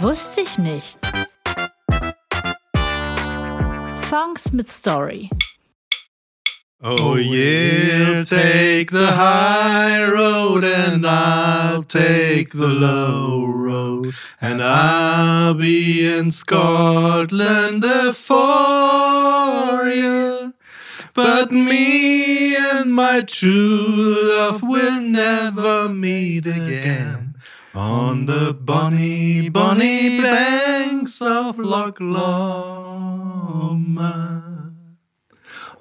Wusste ich nicht. Songs mit Story. Oh yeah, take the high road and I'll take the low road and I'll be in Scotland for you. But me and my true love will never meet again on the bonny, bonny banks of Loch Lomond.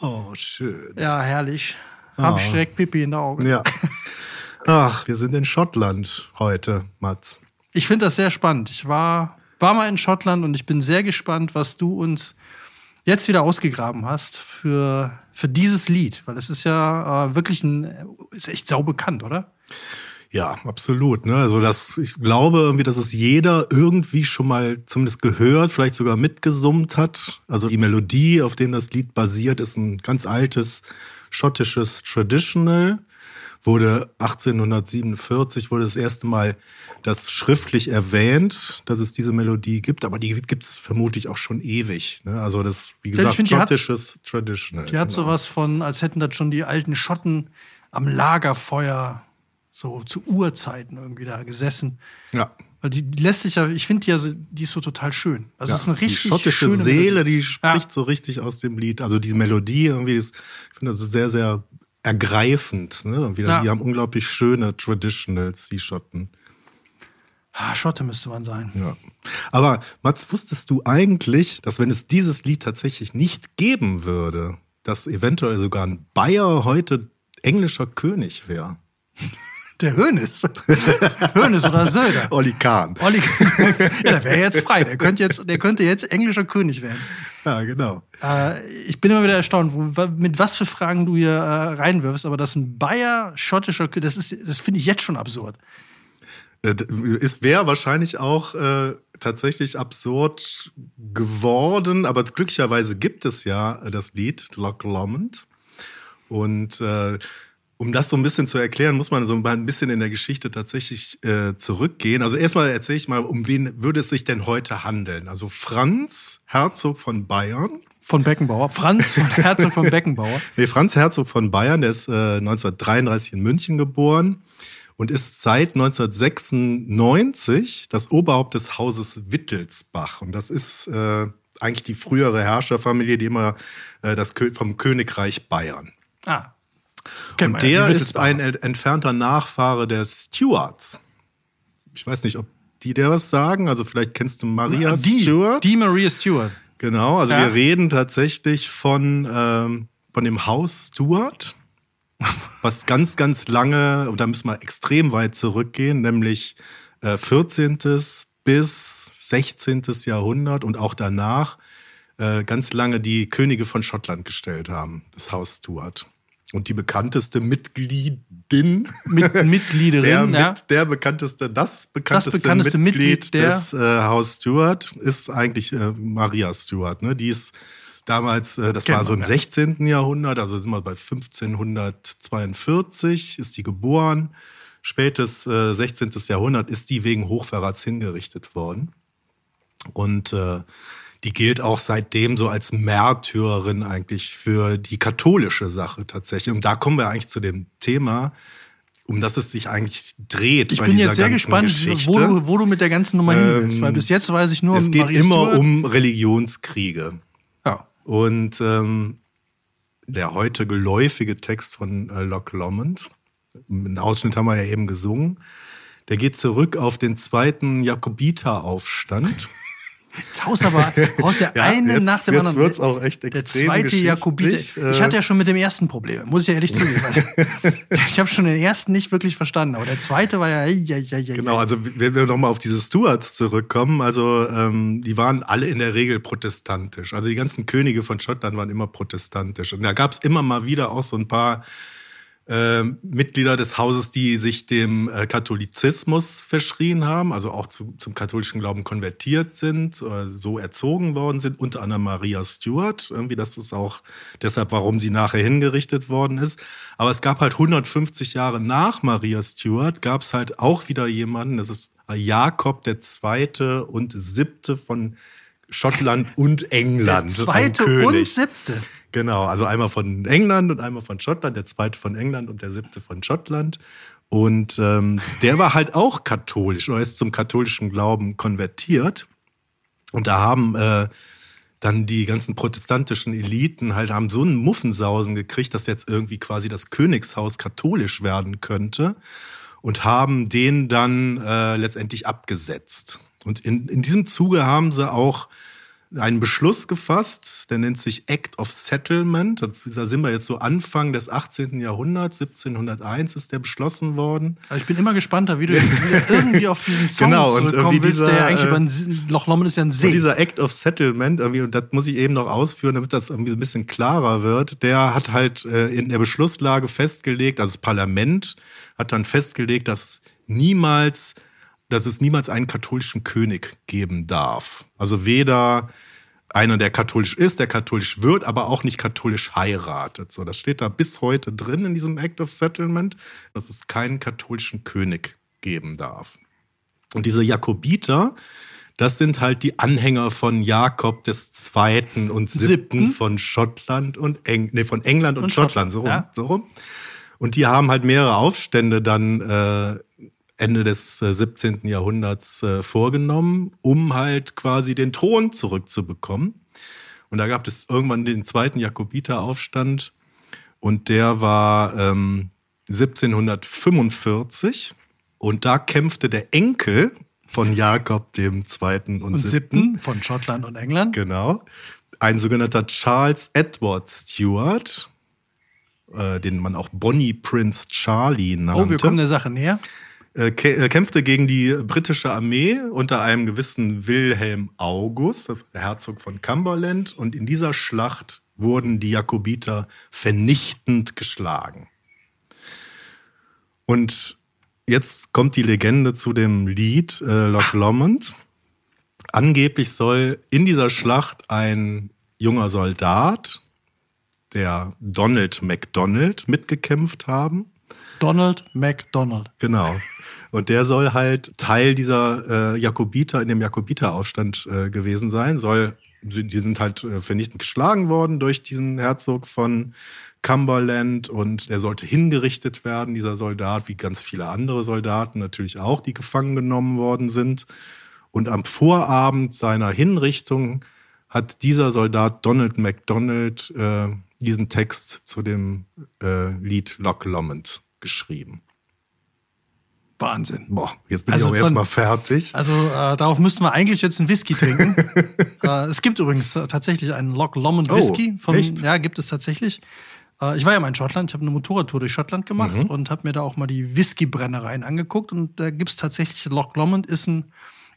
Oh, schön. Ja, herrlich. Hab Oh. direkt Pipi in den Augen. Ja. Ach, wir sind in Schottland heute, Mats. Ich finde das sehr spannend. Ich war, war mal in Schottland und ich bin sehr gespannt, was du uns jetzt wieder ausgegraben hast für, für dieses Lied. Weil es ist ja äh, wirklich ein, ist echt sau bekannt, oder? Ja, absolut. Ne? Also das, ich glaube irgendwie, dass es jeder irgendwie schon mal zumindest gehört, vielleicht sogar mitgesummt hat. Also die Melodie, auf dem das Lied basiert, ist ein ganz altes schottisches Traditional. Wurde 1847 wurde das erste Mal das schriftlich erwähnt, dass es diese Melodie gibt, aber die gibt es vermutlich auch schon ewig. Ne? Also das, wie gesagt, find, die hat- schottisches Traditional. Die hat genau. sowas von, als hätten das schon die alten Schotten am Lagerfeuer so zu Urzeiten irgendwie da gesessen. Ja. Weil die, die lässt sich ja, ich finde die, ja so- die ist so total schön. Also es ist eine richtig die schottische schöne Seele, Melodie. die spricht so richtig aus dem Lied. Also die Melodie irgendwie, ist, ich finde das sehr, sehr ergreifend. Ne? Und wieder, Ja. Die haben unglaublich schöne Traditionals, die Schotten. Ah, Schotte müsste man sein. Ja. Aber Mats, wusstest du eigentlich, dass wenn es dieses Lied tatsächlich nicht geben würde, dass eventuell sogar ein Bayer heute englischer König wäre? Der Hönes. Hönes oder Söder. Olli Kahn. Olli, ja, der wäre jetzt frei. Der könnte jetzt, der könnte jetzt englischer König werden. Ja, genau. Äh, ich bin immer wieder erstaunt, wo, mit was für Fragen du hier äh, reinwirfst, aber dass ein Bayer schottischer König, das ist, das finde ich jetzt schon absurd. Äh, Es wäre wahrscheinlich auch äh, tatsächlich absurd geworden, aber glücklicherweise gibt es ja äh, das Lied Loch Lomond. Und äh, um das so ein bisschen zu erklären, muss man so ein bisschen in der Geschichte tatsächlich äh, zurückgehen. Also erstmal erzähle ich mal, um wen würde es sich denn heute handeln? Also Franz, Herzog von Bayern, Von Beckenbauer. Franz Herzog von Beckenbauer. Nee, Franz Herzog von Bayern, der ist äh, 1933 in München geboren und ist seit 1996 das Oberhaupt des Hauses Wittelsbach. Und das ist äh, eigentlich die frühere Herrscherfamilie, die immer äh, das vom Königreich Bayern. Ah. Kennt Und ja, der ist ein ent- entfernter Nachfahre der Stuarts. Ich weiß nicht, ob die dir was sagen. Also vielleicht kennst du Maria die, Stuart. Die Maria Stewart. Genau, also Ja. wir reden tatsächlich von, ähm, von dem Haus Stuart, was ganz, ganz lange, und da müssen wir extrem weit zurückgehen, nämlich äh, 14. bis 16. Jahrhundert und auch danach äh, ganz lange die Könige von Schottland gestellt haben, das Haus Stuart. Und die bekannteste Mitgliedin Mit, der, Mitgliederin, ja. mit, der bekannteste, das bekannteste, bekannteste Mitglied, Mitglied der- des äh, Haus Stuart ist eigentlich äh, Maria Stuart. Ne? Die ist damals, äh, das Kennt war so im ja. 16. Jahrhundert, also sind wir bei 1542, ist die geboren. Spätes äh, 16. Jahrhundert ist die wegen Hochverrats hingerichtet worden. Und äh, die gilt auch seitdem so als Märtyrerin eigentlich für die katholische Sache tatsächlich. Und da kommen wir eigentlich zu dem Thema, um das es sich eigentlich dreht. Ich bin jetzt sehr gespannt, Geschichte. wo du, wo du mit der ganzen Nummer hin willst, Ähm, weil bis jetzt weiß ich nur es geht Maria immer Stewart. um Religionskriege. Ja. Und ähm, der heute geläufige Text von äh, Loch Lomond, einen Ausschnitt haben wir ja eben gesungen, der geht zurück auf den zweiten Jakobiteraufstand. Jetzt haust aber haust ja, eine jetzt, nach dem jetzt anderen. wird's auch echt Der extrem zweite Jakobiter. geschichtlich. Ich Äh, hatte ja schon mit dem ersten Probleme, muss ich ja ehrlich zugeben. Also, ich habe schon den ersten nicht wirklich verstanden, aber der zweite war ja. ja, ja, ja Genau, also wenn wir nochmal auf diese Stuarts zurückkommen, also ähm, die waren alle in der Regel protestantisch. Also die ganzen Könige von Schottland waren immer protestantisch. Und da gab es immer mal wieder auch so ein paar ähm, Mitglieder des Hauses, die sich dem äh, Katholizismus verschrien haben, also auch zu, zum katholischen Glauben konvertiert sind, äh, so erzogen worden sind, unter anderem Maria Stuart. Irgendwie, das ist auch deshalb, warum sie nachher hingerichtet worden ist. Aber es gab halt 150 Jahre nach Maria Stuart, gab es halt auch wieder jemanden, das ist Jakob der Zweite und Siebte von Schottland und England. Der zweite und siebte. Genau, also einmal von England und einmal von Schottland, der zweite von England und der siebte von Schottland. Und ähm, der war halt auch katholisch oder ist zum katholischen Glauben konvertiert. Und da haben äh, dann die ganzen protestantischen Eliten halt haben so einen Muffensausen gekriegt, dass jetzt irgendwie quasi das Königshaus katholisch werden könnte und haben den dann äh, letztendlich abgesetzt. Und in, in diesem Zuge haben sie auch einen Beschluss gefasst, der nennt sich Act of Settlement. Da sind wir jetzt so Anfang des 18. Jahrhunderts, 1701 ist der beschlossen worden. Also ich bin immer gespannter, wie du jetzt irgendwie auf diesen Song Genau, und zurückkommen willst, der ja dieser, eigentlich äh, über ein Loch Lomond ist ja ein See. Und dieser Act of Settlement, irgendwie, und das muss ich eben noch ausführen, damit das irgendwie ein bisschen klarer wird, der hat halt äh, in der Beschlusslage festgelegt, also das Parlament hat dann festgelegt, dass niemals, dass es niemals einen katholischen König geben darf. Also weder einer, der katholisch ist, der katholisch wird, aber auch nicht katholisch heiratet. So, das steht da bis heute drin in diesem Act of Settlement, dass es keinen katholischen König geben darf. Und diese Jakobiter, das sind halt die Anhänger von Jakob des Zweiten und Siebten Siebten. von Schottland und Eng nee, von England und, Und Schottland, so rum, Schottland, so rum. Und die haben halt mehrere Aufstände dann äh, Ende des äh, 17. Jahrhunderts äh, vorgenommen, um halt quasi den Thron zurückzubekommen. Und da gab es irgendwann den zweiten Jakobiteraufstand und der war ähm, 1745 und da kämpfte der Enkel von Jakob dem Zweiten und, und Siebten, von Schottland und England. genau, ein sogenannter Charles Edward Stewart, äh, den man auch Bonnie Prince Charlie nannte Oh, wir kommen der Sache näher. Äh, äh, kämpfte gegen die britische Armee unter einem gewissen Wilhelm August, der Herzog von Cumberland. Und in dieser Schlacht wurden die Jakobiter vernichtend geschlagen. Und jetzt kommt die Legende zu dem Lied äh, Loch Lomond. Angeblich soll in dieser Schlacht ein junger Soldat, der Donald MacDonald, mitgekämpft haben. Donald MacDonald. Genau. Und der soll halt Teil dieser äh, Jakobiter, in dem Jakobiteraufstand äh, gewesen sein. Soll, die sind halt äh, vernichtend geschlagen worden durch diesen Herzog von Cumberland und er sollte hingerichtet werden, dieser Soldat, wie ganz viele andere Soldaten natürlich auch, die gefangen genommen worden sind. Und am Vorabend seiner Hinrichtung hat dieser Soldat Donald MacDonald äh, diesen Text zu dem äh, Lied Loch Lomond geschrieben. Wahnsinn. Boah, jetzt bin Also ich auch erstmal fertig. Also äh, darauf müssten wir eigentlich jetzt einen Whisky trinken. äh, es gibt übrigens äh, tatsächlich einen Loch Lomond Oh, Whisky. von, echt? Ja, gibt es tatsächlich. Äh, ich war ja mal in Schottland, ich habe eine Motorradtour durch Schottland gemacht Mhm. und habe mir da auch mal die Whisky-Brennereien angeguckt. Und da gibt es tatsächlich, Loch Lomond ist ein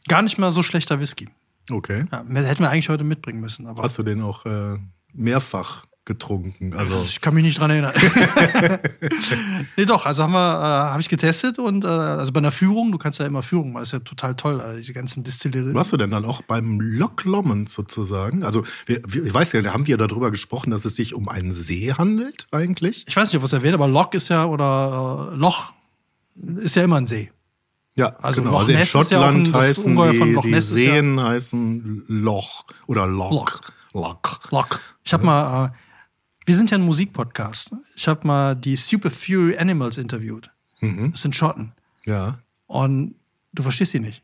gar nicht mal so schlechter Whisky. Okay. Ja, hätten wir eigentlich heute mitbringen müssen. Aber Hast du den auch äh, mehrfach getrunken? Also, ich kann mich nicht dran erinnern. nee, doch, also haben wir, äh, habe ich getestet und äh, also bei einer Führung, du kannst ja immer Führung, das ist ja total toll, äh, diese ganzen Distillerien. warst du denn dann auch beim Loch Lomond sozusagen? Also, wir, wir, ich weiß ja, da haben wir darüber gesprochen, dass es sich um einen See handelt eigentlich. Ich weiß nicht, ob es erwähnt, aber Loch ist ja, oder äh, Loch ist ja immer ein See. Ja, Also genau. Loch Also in ist ja ein- Schottland heißen die, die ist ja- Seen heißen Loch oder Loch. Loch. Loch. Loch. Ich habe mal, äh, wir sind ja ein Musikpodcast. Ich habe mal die Super Fury Animals interviewt. Das sind Schotten. Ja. Und du verstehst sie nicht.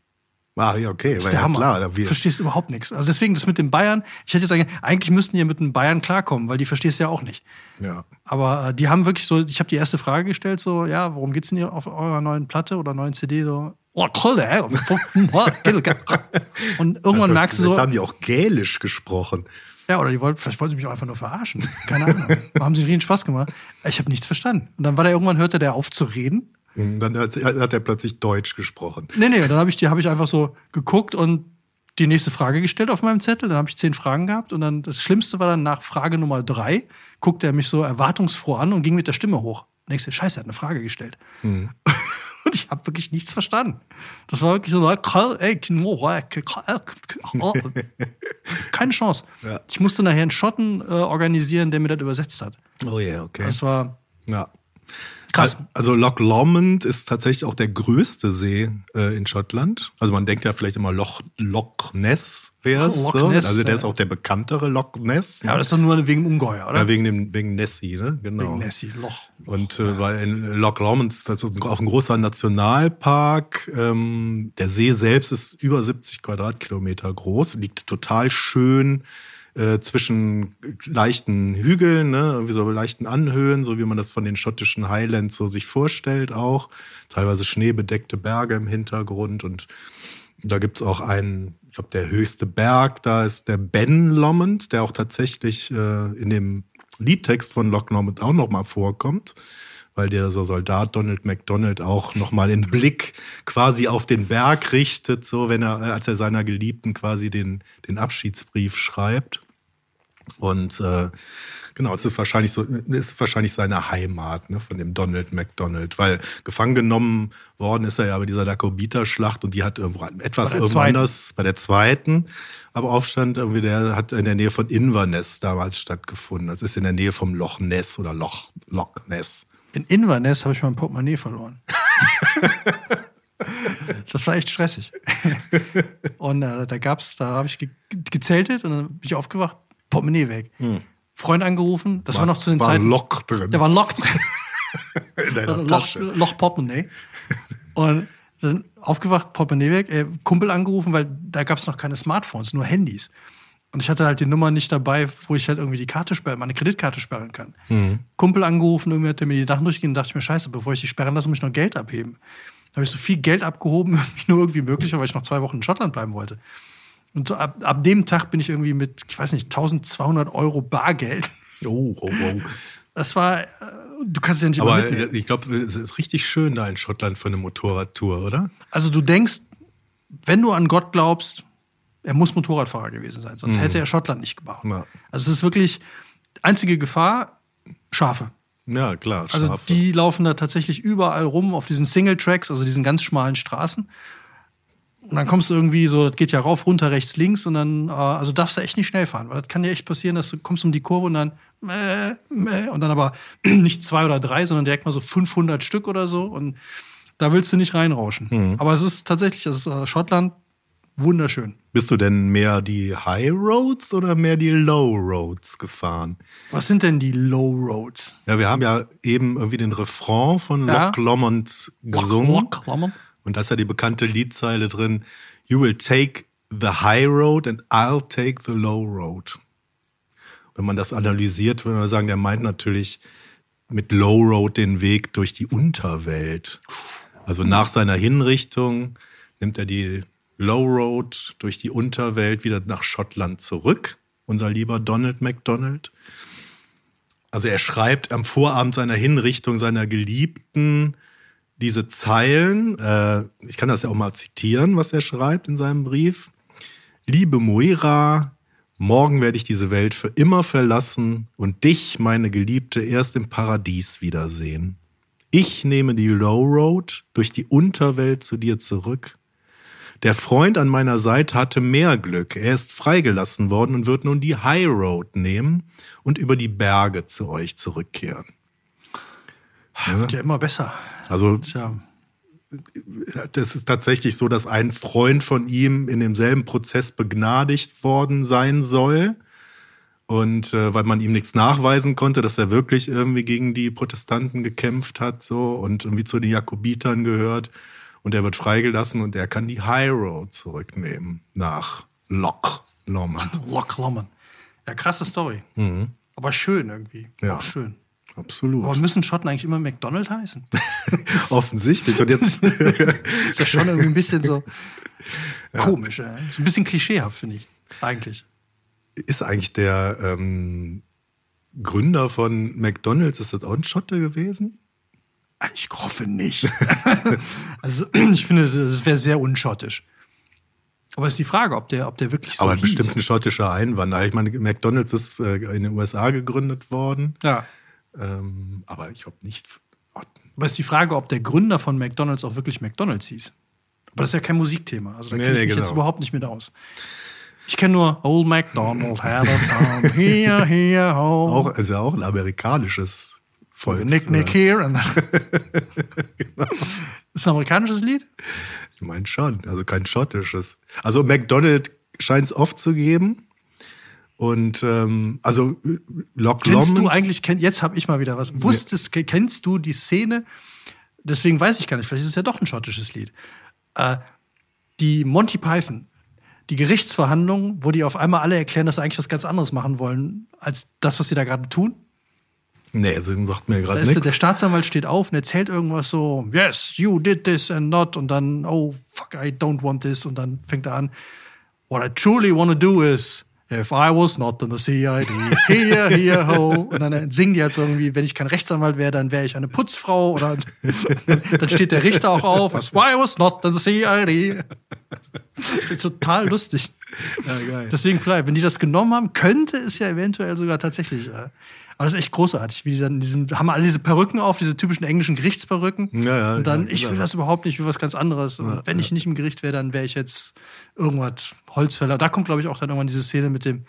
Ah, ja, okay. Das ist der ja Hammer. klar. Wir, verstehst überhaupt nichts. Also deswegen das mit den Bayern, ich hätte jetzt sagen, eigentlich müssten die mit den Bayern klarkommen, weil die verstehst du ja auch nicht. ja. Aber äh, die haben wirklich so, ich habe die erste Frage gestellt, so, ja, worum geht's denn hier auf eurer neuen Platte oder neuen CD? So, oh, toll, ey. Und irgendwann merkst du so, haben die auch Gälisch gesprochen. Ja, oder die wollten, vielleicht wollten sie mich auch einfach nur verarschen. Keine Ahnung. haben sie riesen Spaß gemacht. Ich habe nichts verstanden. Und dann war der irgendwann, hörte der auf zu reden. Und Dann hat, hat er plötzlich Deutsch gesprochen. Nee, nee, dann habe ich, die- hab ich einfach so geguckt und die nächste Frage gestellt auf meinem Zettel. Dann habe ich zehn Fragen gehabt und dann das Schlimmste war dann nach Frage Nummer drei, guckte er mich so erwartungsfroh an und ging mit der Stimme hoch. Du, Scheiße, er hat eine Frage gestellt. Mhm. Und ich habe wirklich nichts verstanden. Das war wirklich so, keine Chance. Ja. Ich musste nachher einen Schotten äh, organisieren, der mir das übersetzt hat. Oh ja, okay. Das war Ja. Krass. Also Loch Lomond ist tatsächlich auch der größte See äh, in Schottland. Also man denkt ja vielleicht immer Loch, Loch Ness wäre es. Loch So. Also der ist auch der bekanntere Loch Ness. Ja, das ist doch nur wegen Ungeheuer, oder? Ja, wegen, dem, wegen Nessie, ne? Genau. Wegen Nessie, Loch. Und äh, weil in Loch Lomond ist das auch ein großer Nationalpark. Ähm, der See selbst ist über 70 Quadratkilometer groß, liegt total schön äh, zwischen leichten Hügeln, ne, irgendwie so leichten Anhöhen, so wie man das von den schottischen Highlands so sich vorstellt auch. Teilweise schneebedeckte Berge im Hintergrund und da gibt's auch einen, ich glaube, der höchste Berg, da ist der Ben Lomond, der auch tatsächlich äh, in dem Liedtext von Loch Lomond auch nochmal vorkommt, weil der so Soldat Donald MacDonald auch nochmal den Blick quasi auf den Berg richtet, so wenn er, als er seiner Geliebten quasi den, den Abschiedsbrief schreibt. Und äh, genau, es ist wahrscheinlich so, ist wahrscheinlich seine Heimat ne, von dem Donald MacDonald, weil gefangen genommen worden ist er ja bei dieser Jakobiterschlacht und die hat irgendwo etwas irgendwo anders bei der zweiten, aber Aufstand irgendwie der hat in der Nähe von Inverness damals stattgefunden. Das ist in der Nähe vom Loch Ness oder Loch Loch Ness. In Inverness habe ich mein Portemonnaie verloren. das war echt stressig. Und äh, da gab's, da habe ich ge gezeltet und dann bin ich aufgewacht, Portemonnaie weg. Freund angerufen, das war, noch zu den Hm. war ein Zeiten. Loch drin Da war ein Loch drin. in deiner Loch, Tasche. Loch Portemonnaie. Und dann aufgewacht, Portemonnaie weg, äh, Kumpel angerufen, weil da gab es noch keine Smartphones, nur Handys. Und ich hatte halt die Nummer nicht dabei, wo ich halt irgendwie die Karte sperren, meine Kreditkarte sperren kann. Mhm. Kumpel angerufen, irgendwie hat er mir die Sachen durchgehen, dachte ich mir, scheiße, bevor ich die sperren lasse, muss ich noch Geld abheben. Da habe ich so viel Geld abgehoben, wie nur irgendwie möglich war, weil ich noch zwei Wochen in Schottland bleiben wollte. Und ab, ab dem Tag bin ich irgendwie mit, ich weiß nicht, 1200 Euro Bargeld. Oh, oh, oh. Das war, äh, du kannst es ja nicht Aber mitnehmen. äh, ich glaube, es ist richtig schön da in Schottland für eine Motorradtour, oder? Also du denkst, wenn du an Gott glaubst, er muss Motorradfahrer gewesen sein, sonst hätte er Schottland nicht gebaut. Mhm. Ja. Also es ist wirklich einzige Gefahr, Schafe. Ja, klar. Also Schafe. die laufen da tatsächlich überall rum auf diesen Single Tracks, also diesen ganz schmalen Straßen. Und dann kommst du irgendwie so, das geht ja rauf, runter, rechts, links und dann, äh, also darfst du echt nicht schnell fahren, weil das kann dir echt passieren, dass du kommst um die Kurve und dann mäh, mäh, und dann aber nicht zwei oder drei, sondern direkt mal so 500 Stück oder so und da willst du nicht reinrauschen. Mhm. Aber es ist tatsächlich, es ist äh, Schottland wunderschön. Bist du denn mehr die High Roads oder mehr die Low Roads gefahren? Was sind denn die Low Roads? Ja, wir haben ja eben irgendwie den Refrain von Ja. Loch Lomond gesungen. Loch Lomond? Und da ist ja die bekannte Liedzeile drin: You will take the high road and I'll take the low road. Wenn man das analysiert, würde man sagen, der meint natürlich mit Low Road den Weg durch die Unterwelt. Also nach seiner Hinrichtung nimmt er die Low Road durch die Unterwelt wieder nach Schottland zurück. Unser lieber Donald MacDonald. Also er schreibt am Vorabend seiner Hinrichtung seiner Geliebten diese Zeilen. Äh, ich kann das ja auch mal zitieren, was er schreibt in seinem Brief. Liebe Moira, morgen werde ich diese Welt für immer verlassen und dich, meine Geliebte, erst im Paradies wiedersehen. Ich nehme die Low Road durch die Unterwelt zu dir zurück. Der Freund an meiner Seite hatte mehr Glück. Er ist freigelassen worden und wird nun die High Road nehmen und über die Berge zu euch zurückkehren. Wird ja immer besser. Also Tja, das ist tatsächlich so, dass ein Freund von ihm in demselben Prozess begnadigt worden sein soll. Und äh, weil man ihm nichts nachweisen konnte, dass er wirklich irgendwie gegen die Protestanten gekämpft hat, so und irgendwie zu den Jakobitern gehört. Und er wird freigelassen und er kann die High Road zurücknehmen nach Loch Lomond. Loch Lomond. Ja, krasse Story. Aber schön irgendwie. Mhm. Ja. Auch schön. Absolut. Aber müssen Schotten eigentlich immer McDonald heißen? Offensichtlich. Und jetzt Ist ja schon irgendwie ein bisschen so komisch. Ey. Ist ein bisschen klischeehaft, finde ich. Eigentlich. ist eigentlich der ähm, Gründer von McDonalds, ist das auch ein Schotte gewesen? Ich hoffe nicht. also, ich finde, es wäre sehr unschottisch. Aber es ist die Frage, ob der, ob der wirklich so Aber hieß. bestimmt ein schottischer Einwanderer. Ich meine, McDonalds ist äh, in den USA gegründet worden. Ja. Ähm, aber ich glaube nicht. Aber ist die Frage, ob der Gründer von McDonalds auch wirklich McDonalds hieß. Aber das ist ja kein Musikthema. Also da Nee, kenne ich nee, mich jetzt genau. überhaupt nicht mit aus. Ich kenne nur Old MacDonald had a farm, here, here, home. auch, ist ja auch ein amerikanisches Volks, Nick, Nick äh, here. And Ist ein amerikanisches Lied? Ich meine schon, also kein schottisches. Also McDonald scheint es oft zu geben. Und ähm, also Loch Kennst du Lomond, eigentlich, kenn, jetzt habe ich mal wieder was. Wusstest, kennst du die Szene? Deswegen weiß ich gar nicht, vielleicht ist es ja doch ein schottisches Lied. Äh, die Monty Python, die Gerichtsverhandlungen, wo die auf einmal alle erklären, dass sie eigentlich was ganz anderes machen wollen, als das, was sie da gerade tun. Nee, also sagt mir gerade nichts. der Staatsanwalt steht auf und erzählt irgendwas so, yes, you did this and not, und dann, oh, fuck, I don't want this, und dann fängt er an, what I truly want to do is, if I was not in the CID, here, here, ho, und dann singen die halt so irgendwie, wenn ich kein Rechtsanwalt wäre, dann wäre ich eine Putzfrau, oder dann steht der Richter auch auf, why I was not in the CID. Total lustig. Ja. Deswegen vielleicht, wenn die das genommen haben, könnte es ja eventuell sogar tatsächlich. Äh, aber das ist echt großartig, wie die dann in diesem, haben alle diese Perücken auf, diese typischen englischen Gerichtsperücken. Ja, ja, und dann, ja, ich will das überhaupt nicht, ich will was ganz anderes. Und wenn ich nicht im Gericht wäre, dann wäre ich jetzt irgendwas Holzfäller. Da kommt, glaube ich, auch dann irgendwann diese Szene mit dem,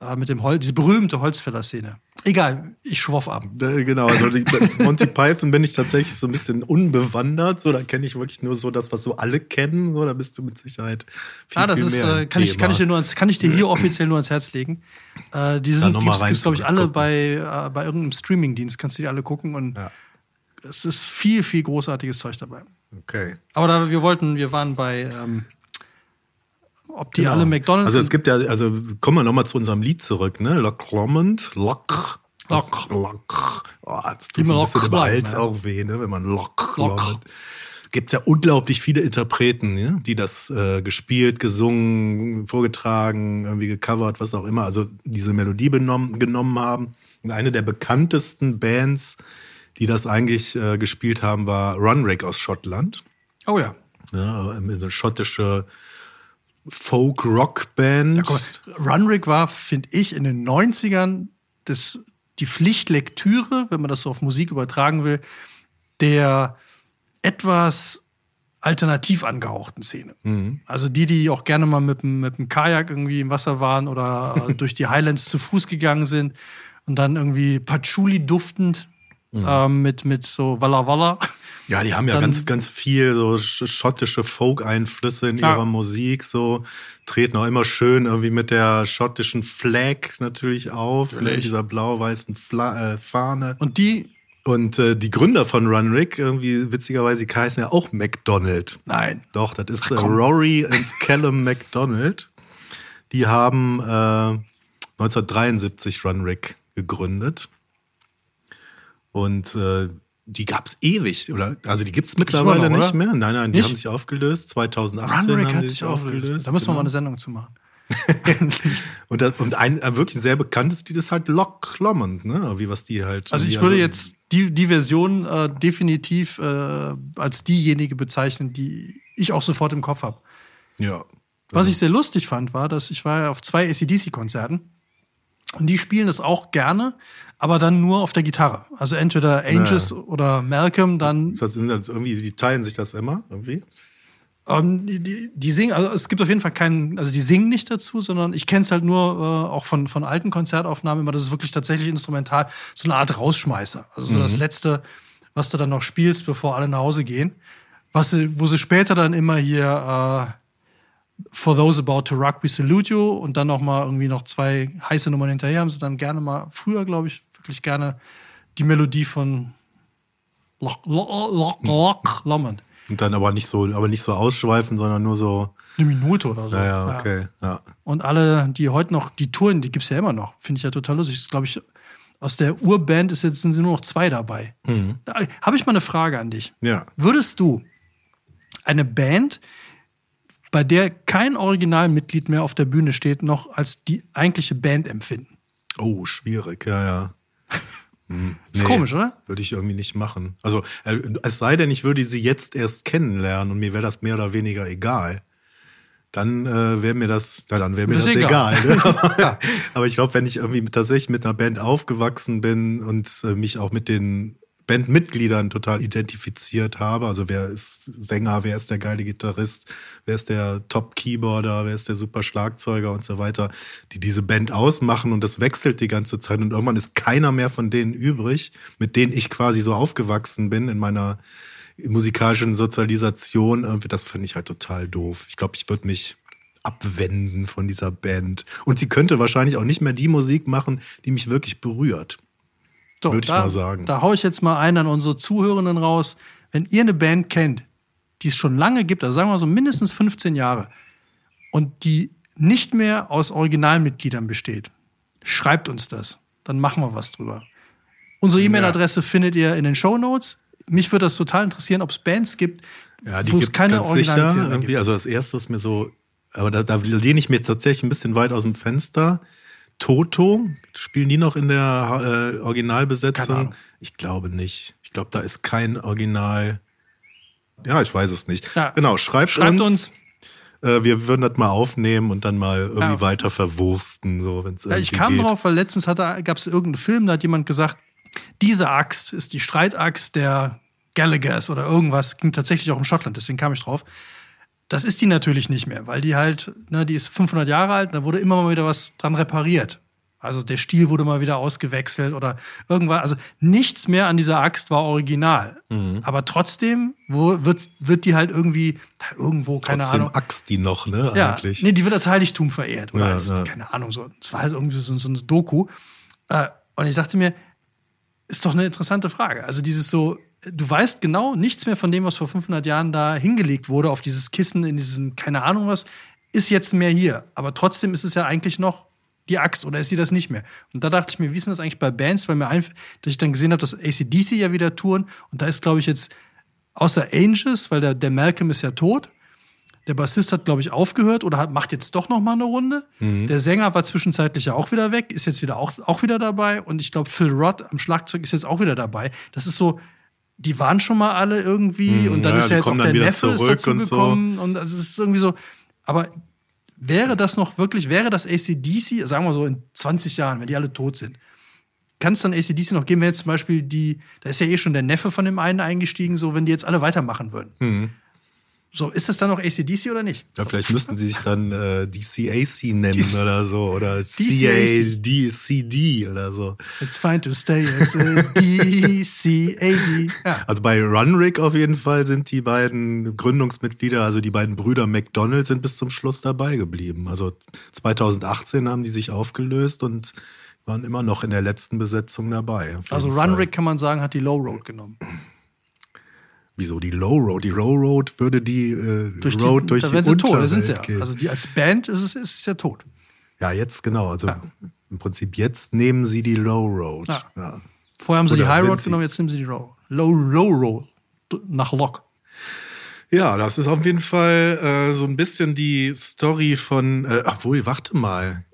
äh, mit dem Holz, diese berühmte Holzfäller-Szene. Egal, ich schwoff ab. Genau, also die, Monty Python bin ich tatsächlich so ein bisschen unbewandert. So, da kenne ich wirklich nur so das, was so alle kennen. So, da bist du mit Sicherheit viel, Ah, das viel ist, mehr äh, kann, ich, kann, ich dir nur ans, kann ich dir hier offiziell nur ans Herz legen. Äh, die sind, gibt's, gibt's glaube ich, alle bei, äh, bei irgendeinem Streamingdienst, kannst du die alle gucken und Ja. es ist viel, viel großartiges Zeug dabei. Okay. Aber da, wir wollten, wir waren bei, ähm, ob die Genau. alle McDonalds Also es gibt ja, also kommen wir nochmal zu unserem Lied zurück, ne? Loch Lomond, Loch. Loch. Loch. Oh, das tut so ein bisschen im Hals ja. auch weh, ne? Wenn man Loch Loch. Lomond. Gibt ja unglaublich viele Interpreten, ne? die das äh, gespielt, gesungen, vorgetragen, irgendwie gecovert, was auch immer. Also diese Melodie benommen, genommen haben. Und eine der bekanntesten Bands, die das eigentlich äh, gespielt haben, war Runrig aus Schottland. Oh ja. Ja, eine schottische Folk-Rock-Band. Mal, Runrig war, finde ich, in den 90ern das, die Pflichtlektüre, wenn man das so auf Musik übertragen will, der etwas alternativ angehauchten Szene. Also die, die auch gerne mal mit, dem- mit dem Kajak irgendwie im Wasser waren oder durch die Highlands zu Fuß gegangen sind und dann irgendwie Patchouli duftend ähm, mit, mit so Walla Walla. Ja, die haben ja Dann- ganz, ganz viel so sch- schottische Folk-Einflüsse in Ja. ihrer Musik, so treten auch immer schön irgendwie mit der schottischen Flag natürlich auf, ne, Natürlich. dieser blau-weißen äh, Fahne. Und die, Und äh, die Gründer von Runrig, irgendwie witzigerweise, die heißen ja auch McDonald. nein, Doch, das ist äh. Rory und Callum McDonald. Die haben äh, 1973 Runrig gegründet. Und äh, die gab's ewig, oder? Also die gibt's mittlerweile immer noch, nicht mehr. Nein, nein, die Nicht? haben sich aufgelöst. 2018 Runrig haben hat die sich aufgelöst. Da müssen wir genau. mal eine Sendung zu machen. Und, das, und ein äh, wirklich sehr bekanntes Lied ist halt Loch Lomond, ne? Wie was die halt. Also ich irgendwie- würde jetzt die, die Version äh, definitiv äh, als diejenige bezeichnen, die ich auch sofort im Kopf habe. Ja. Was ich sehr lustig fand, war, dass ich war auf zwei ACDC-Konzerten und die spielen das auch gerne, aber dann nur auf der Gitarre. Also entweder Angels oder Malcolm, dann Das das irgendwie, die teilen sich das immer irgendwie. ähm, die, die, die singen, also es gibt auf jeden Fall keinen, also die singen nicht dazu, sondern ich kenne es halt nur äh, auch von, von alten Konzertaufnahmen immer, das ist wirklich tatsächlich instrumental, so eine Art Rausschmeißer. Also so das Letzte, was du dann noch spielst, bevor alle nach Hause gehen. Was sie, wo sie später dann immer hier äh, For Those About to Rock We Salute You und dann noch mal irgendwie noch zwei heiße Nummern hinterher haben sie dann gerne mal, früher glaube ich, wirklich gerne die Melodie von Loch, Loch, Loch, Loch Lomond. Und dann aber nicht so, aber nicht so ausschweifen, sondern nur so, Eine Minute oder so. naja, okay, ja. Und alle, die heute noch, die Touren, die gibt's ja immer noch. Finde ich ja total lustig. Das glaube ich, aus der Urband ist jetzt, sind sie nur noch zwei dabei. Da habe ich mal eine Frage an dich. Ja. Würdest du eine Band, bei der kein Originalmitglied mehr auf der Bühne steht, noch als die eigentliche Band empfinden? Oh, schwierig, ja, ja. Hm, Ist komisch, oder? Würde ich irgendwie nicht machen. Also, äh, es sei denn, ich würde sie jetzt erst kennenlernen und mir wäre das mehr oder weniger egal. Dann äh, wäre mir das, ja, dann wäre mir Das das, egal. egal. ne? aber, aber ich glaube, wenn ich irgendwie tatsächlich mit einer Band aufgewachsen bin und äh, mich auch mit den Bandmitgliedern total identifiziert habe. Also wer ist Sänger, wer ist der geile Gitarrist, wer ist der Top-Keyboarder, wer ist der super Schlagzeuger und so weiter, die diese Band ausmachen und das wechselt die ganze Zeit und irgendwann ist keiner mehr von denen übrig, mit denen ich quasi so aufgewachsen bin in meiner musikalischen Sozialisation. Das finde ich halt total doof. Ich glaube, ich würde mich abwenden von dieser Band. Und sie könnte wahrscheinlich auch nicht mehr die Musik machen, die mich wirklich berührt. So, würde ich da, mal sagen. Da haue ich jetzt mal einen an unsere Zuhörenden raus. Wenn ihr eine Band kennt, die es schon lange gibt, also sagen wir so mindestens 15 Jahre, und die nicht mehr aus Originalmitgliedern besteht, schreibt uns das. Dann machen wir was drüber. Unsere E-Mail-Adresse findet ihr in den Show Notes. Mich würde das total interessieren, ob es Bands gibt, Ja, die wo es keine ganz sicher. Irgendwie. gibt. Also das erste ist mir so, aber da, da lehne ich mir jetzt tatsächlich ein bisschen weit aus dem Fenster. Toto, spielen die noch in der äh, Originalbesetzung? Ich glaube nicht. Ich glaube, da ist kein Original. Ja, ich weiß es nicht. Ja. Genau, schreibt, Schreibt uns. uns. Äh, wir würden das mal aufnehmen und dann mal irgendwie Ja. weiter verwursten, so wenn es Ja, ich kam geht. drauf, weil letztens gab es irgendeinen Film, da hat jemand gesagt, diese Axt ist die Streitaxt der Gallagher's oder irgendwas. Ging tatsächlich auch in Schottland, deswegen kam ich drauf. Das ist die natürlich nicht mehr, weil die halt, ne, die ist 500 Jahre alt, da wurde immer mal wieder was dran repariert. Also der Stiel wurde mal wieder ausgewechselt oder irgendwas. Also nichts mehr an dieser Axt war original. Mhm. Aber trotzdem wo, wird, wird die halt irgendwie irgendwo, keine Trotzdem Ahnung. Axt die noch, ne? Ja, eigentlich. nee, die wird als Heiligtum verehrt. Oder Ja, als, ja. keine Ahnung, so. Es war halt irgendwie so, so eine Doku. Äh, und ich dachte mir, ist doch eine interessante Frage. Also dieses so, du weißt genau nichts mehr von dem, was vor 500 Jahren da hingelegt wurde, auf dieses Kissen, in diesen, keine Ahnung was, ist jetzt mehr hier. Aber trotzdem ist es ja eigentlich noch die Axt oder ist sie das nicht mehr? Und da dachte ich mir, wie ist denn das eigentlich bei Bands? Weil mir einfach, dass ich dann gesehen habe, dass ACDC ja wieder touren und da ist, glaube ich, jetzt außer Angels, weil der, der Malcolm ist ja tot, der Bassist hat, glaube ich, aufgehört oder hat, macht jetzt doch noch mal eine Runde. Der Sänger war zwischenzeitlich ja auch wieder weg, ist jetzt wieder auch, auch wieder dabei. Und ich glaube, Phil Roth am Schlagzeug ist jetzt auch wieder dabei. Das ist so, die waren schon mal alle irgendwie Mhm, und dann ja, ist ja jetzt auch der Neffe ist dazu und so. gekommen. Und also es ist irgendwie so, aber wäre das noch wirklich, wäre das ACDC, sagen wir so in 20 Jahren, wenn die alle tot sind, kann es dann ACDC noch geben, wenn jetzt zum Beispiel die, da ist ja eh schon der Neffe von dem einen eingestiegen, so wenn die jetzt alle weitermachen würden. Mhm. So, ist das dann noch ACDC oder nicht? Ja, vielleicht müssten sie sich dann äh, DCAC nennen oder so. Oder. CADCD oder so. It's fine to stay at uh, DCAD. Ja. Also bei Runrig auf jeden Fall sind die beiden Gründungsmitglieder, also die beiden Brüder McDonald, sind bis zum Schluss dabei geblieben. Also 2018 haben die sich aufgelöst und waren immer noch in der letzten Besetzung dabei. Also. Runrig kann man sagen, hat die Low Road genommen. Wieso die Low Road? Die Low Road würde die äh, Durch die, Road durch da die sie tot, da Unterwelt sind sie ja. gehen. Also die als Band ist es, ist es ja tot. ja, jetzt genau. Also Ja. im Prinzip jetzt nehmen sie die Low Road. Ja. Ja. Vorher haben sie Oder die High Road genommen, jetzt nehmen sie die Low, Low, Low Road nach Lok. Ja, das ist auf jeden Fall äh, so ein bisschen die Story von. Äh, obwohl, warte mal.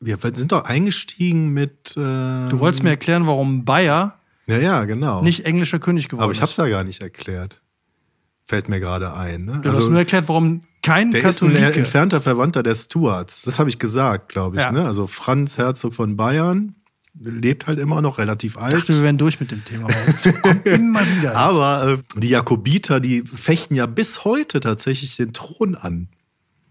Wir sind doch eingestiegen mit. Äh, Du wolltest mir erklären, warum Bayer Ja, ja, genau. nicht englischer König geworden Aber ich ist. hab's ja gar nicht erklärt. Fällt mir gerade ein. Ne? Du hast nur erklärt, warum kein der ist ein Katholike. entfernter Verwandter der Stuarts. Das habe ich gesagt, glaube ich. Ja. Ne? Also Franz Herzog von Bayern lebt halt immer noch relativ ich alt. dachte, wir wären durch mit dem Thema. Es immer wieder. Aber äh, die Jakobiter, die fechten ja bis heute tatsächlich den Thron an.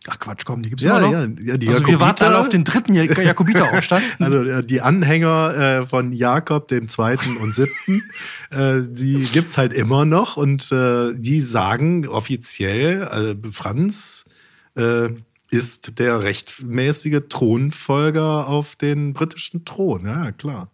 Ach Quatsch, komm, die gibt's Ja, immer noch. ja, ja, die also wir warten alle auf den dritten Jak- Jakobiteraufstand. Also äh, die Anhänger äh, von Jakob dem Zweiten und Siebten, äh, die gibt's halt immer noch und äh, die sagen offiziell, äh, Franz äh, ist der rechtmäßige Thronfolger auf den britischen Thron. Ja, klar.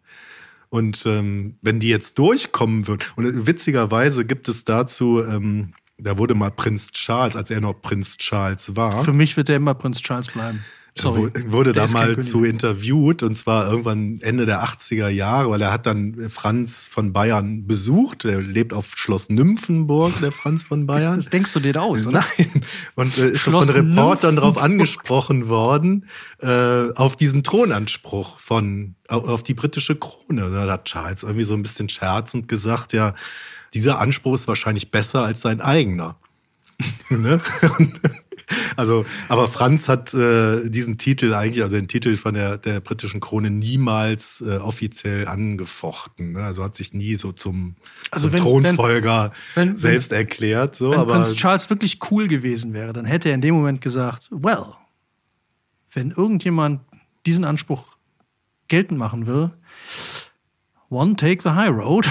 Und ähm, wenn die jetzt durchkommen wird, und witzigerweise gibt es dazu, ähm, da wurde mal Prinz Charles, als er noch Prinz Charles war. Für mich wird er immer Prinz Charles bleiben. Sorry. Wu- Wurde da mal zu interviewt und zwar irgendwann Ende der 80er Jahre, weil er hat dann Franz von Bayern besucht. Er lebt auf Schloss Nymphenburg, der Franz von Bayern. Das denkst du dir da aus, oder? Nein. Und äh, ist Schloss von Reportern darauf angesprochen worden, äh, auf diesen Thronanspruch von, au- auf die britische Krone. Da hat Charles irgendwie so ein bisschen scherzend gesagt, ja, dieser Anspruch ist wahrscheinlich besser als sein eigener. ne? Also, aber Franz hat äh, diesen Titel eigentlich, also den Titel von der, der britischen Krone niemals äh, offiziell angefochten. Ne? Also hat sich nie so zum, Also zum wenn- Thronfolger wenn- wenn- selbst erklärt. So, Wenn aber Prinz Charles wirklich cool gewesen wäre, dann hätte er in dem Moment gesagt, well, wenn irgendjemand diesen Anspruch geltend machen will, one take the high road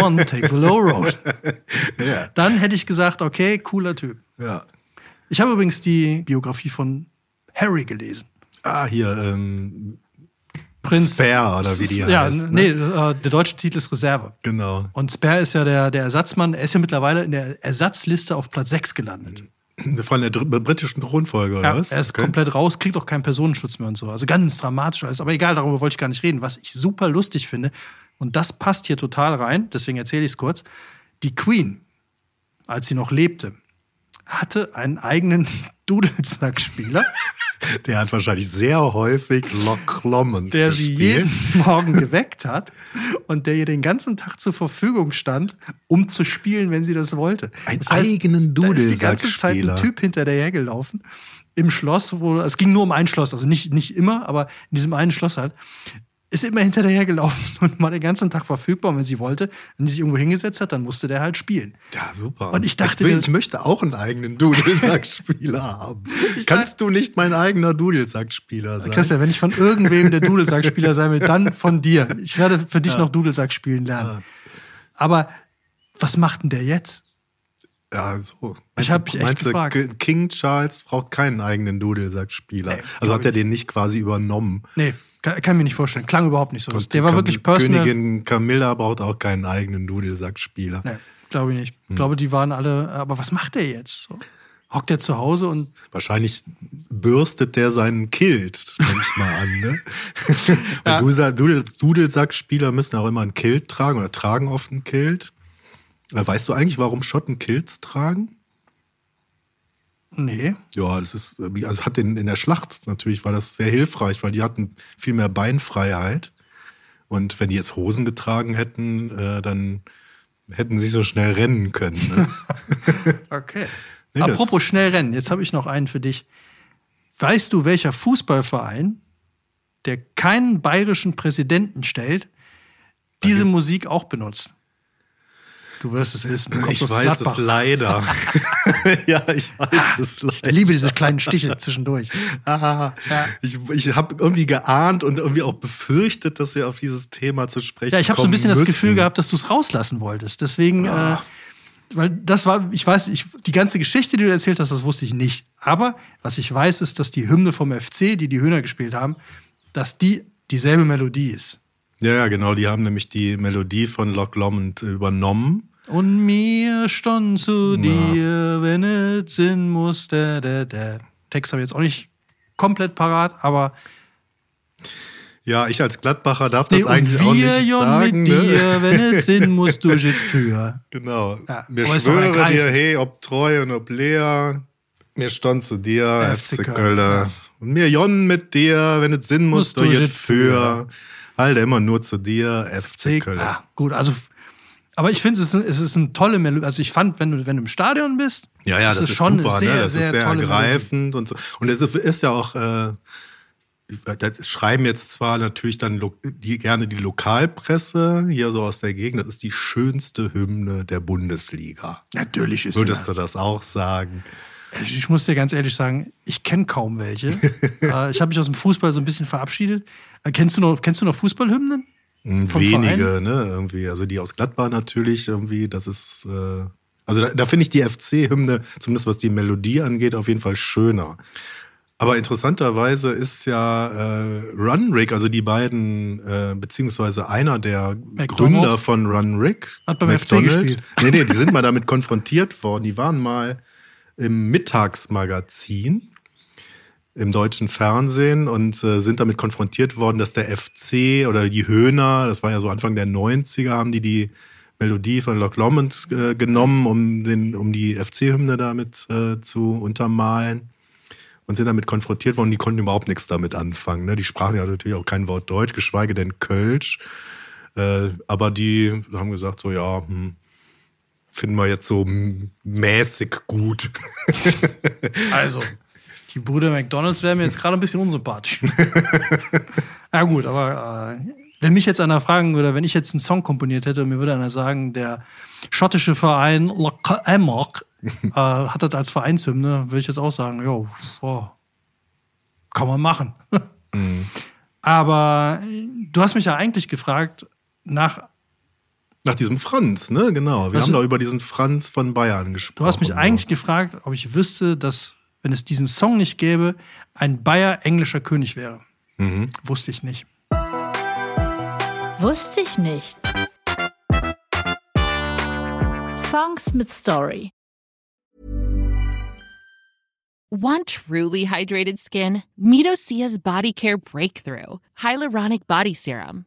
one take the low road. ja, Dann hätte ich gesagt, okay, cooler Typ. ja. Ich habe übrigens die Biografie von Harry gelesen. Ah, hier, ähm, Prinz Spare oder wie die ja, heißt, ne? Nee, äh, der deutsche Titel ist Reserve. genau. Und Spare ist ja der, der Ersatzmann. Er ist ja mittlerweile in der Ersatzliste auf Platz 6 gelandet. Von der britischen Thronfolge, oder Ja, was? er ist Okay. komplett raus, kriegt auch keinen Personenschutz mehr und so. Also ganz dramatisch alles. Aber egal, darüber wollte ich gar nicht reden. Was ich super lustig finde, und das passt hier total rein, deswegen erzähle ich es kurz. Die Queen, als sie noch lebte, hatte einen eigenen Dudelsackspieler, Der hat wahrscheinlich sehr häufig Loch Lomond der sie gespielt. jeden Morgen geweckt hat und der ihr den ganzen Tag zur Verfügung stand, um zu spielen, wenn sie das wollte. Einen das heißt, eigenen Da ist die ganze Zeit Dudelsackspieler. ein Typ hinter der hergelaufen im Schloss, wo es ging nur um ein Schloss, also nicht, nicht immer, aber in diesem einen Schloss halt. Ist immer hinter der hergelaufen und war den ganzen Tag verfügbar. Und wenn sie wollte, wenn sie sich irgendwo hingesetzt hat, dann musste der halt spielen. Ja, super. Und ich dachte, ich, will, ich möchte auch einen eigenen Dudelsackspieler haben. Kannst du nicht mein eigener Dudelsackspieler sein? Christian, wenn ich von irgendwem der Dudelsackspieler sein will, dann von dir. Ich werde für dich noch Dudelsack spielen lernen. Aber was macht denn der jetzt? Ja, so. Ich Meinst hab du- mich echt gefragt. King Charles braucht keinen eigenen Dudelsackspieler. Nee, also hat er ich den nicht quasi übernommen. Nee, kann, kann mir nicht vorstellen. Klang überhaupt nicht so. Und der war die wirklich Kam- personal. Königin Camilla braucht auch keinen eigenen Dudelsackspieler. Nee, glaube ich nicht. Hm. Ich glaube, die waren alle. Aber was macht der jetzt? So? Hockt der zu Hause und Wahrscheinlich bürstet der seinen Kilt, nehme ich mal an. Ne? Ja. Weil Dudel- Dudel- Dudelsackspieler müssen auch immer ein Kilt tragen oder tragen oft ein Kilt. Äh, Weißt du eigentlich, warum Schotten Kilts tragen? Nee. Ja, das ist, also hat in, in der Schlacht natürlich war das sehr hilfreich, weil die hatten viel mehr Beinfreiheit. Und wenn die jetzt Hosen getragen hätten, äh, dann hätten sie so schnell rennen können. Ne? Okay. Nee, Apropos schnell rennen, jetzt habe ich noch einen für dich. Weißt du, welcher Fußballverein, der keinen bayerischen Präsidenten stellt, diese Musik auch benutzt? Du wirst es wissen. Du kommst ich aus weiß Gladbach. es leider. ja, ich weiß es leider. Ich liebe diese kleinen Stiche zwischendurch. Ah, Ich, ich habe irgendwie geahnt und irgendwie auch befürchtet, dass wir auf dieses Thema zu sprechen Ja, ich habe so ein kommen bisschen das müssen. Gefühl gehabt, dass du es rauslassen wolltest. Deswegen, äh, weil das war, ich weiß, ich, die ganze Geschichte, die du erzählt hast, das wusste ich nicht. Aber was ich weiß, ist, dass die Hymne vom FC, die die Höhner gespielt haben, dass die dieselbe Melodie ist. Ja, ja, genau. Die haben nämlich die Melodie von Loch Lomond übernommen. Und mir stand zu dir, wenn es Sinn muss. Da, da, da. Text habe ich jetzt auch nicht komplett parat, aber Ja, ich als Gladbacher darf das eigentlich auch wir, nicht Jon, sagen. mit ne? dir, wenn es Sinn muss, du für. Genau. Ja, mir schwöre dir, hey, ob treu und ob leer, mir stand zu dir, FC FC Köln, ja. Und mir Jon mit dir, wenn es Sinn muss, Musst du jetzt für. Halte immer nur zu dir, FC Köln. Ah, gut, also aber ich finde, es, ist- es ist eine tolle Melodie. Also ich fand, wenn du, wenn du im Stadion bist, Ja, ja, das, ist, schon super, eine sehr, ne? Das sehr, ist sehr ergreifend und so. Und es ist, ist ja auch, äh, das schreiben jetzt zwar natürlich dann die, gerne die Lokalpresse hier so aus der Gegend, das ist die schönste Hymne der Bundesliga. Natürlich ist Würdest sie du das auch sagen? Das. Ich muss dir ganz ehrlich sagen, ich kenne kaum welche. Äh, ich habe mich aus dem Fußball so ein bisschen verabschiedet. Äh, Kennst du noch, kennst du noch Fußballhymnen? Hm, Wenige, ne? Irgendwie. Also die aus Gladbach natürlich irgendwie, das ist. Äh, also da, da finde ich die FC-Hymne, zumindest was die Melodie angeht, auf jeden Fall schöner. Aber interessanterweise ist ja äh, Run Rick, also die beiden, äh, beziehungsweise einer der McDonald's? Gründer von Run Rick, Hat beim FC McDonald. gespielt. Nee, nee, die sind mal damit konfrontiert worden. Die waren mal im Mittagsmagazin im deutschen Fernsehen und äh, sind damit konfrontiert worden, dass der FC oder die Höhner, das war ja so Anfang der 90er, haben die die Melodie von Loch Lomond äh, genommen, um, den, um die FC-Hymne damit äh, zu untermalen und sind damit konfrontiert worden. Die konnten überhaupt nichts damit anfangen. Ne? Die sprachen ja natürlich auch kein Wort Deutsch, geschweige denn Kölsch. Äh, aber die haben gesagt, so ja, hm, finden wir jetzt so mäßig gut. Also, die Brüder McDonalds wären mir jetzt gerade ein bisschen unsympathisch. Na gut, aber äh, wenn mich jetzt einer fragen würde, wenn ich jetzt einen Song komponiert hätte und mir würde einer sagen, der schottische Verein Loch Emmock äh, hat das als Vereinshymne, würde ich jetzt auch sagen, jo, oh, kann man machen. Mhm. Aber äh, du hast mich ja eigentlich gefragt nach Nach diesem Franz, ne? Genau. Wir Was haben doch über diesen Franz von Bayern gesprochen. Du hast mich eigentlich gefragt, ob ich wüsste, dass, wenn es diesen Song nicht gäbe, ein Bayer englischer König wäre. Mhm. Wusste ich nicht. Wusste ich nicht. Songs mit Story. Want truly hydrated skin? Meet Osea's Body Care Breakthrough Hyaluronic Body Serum.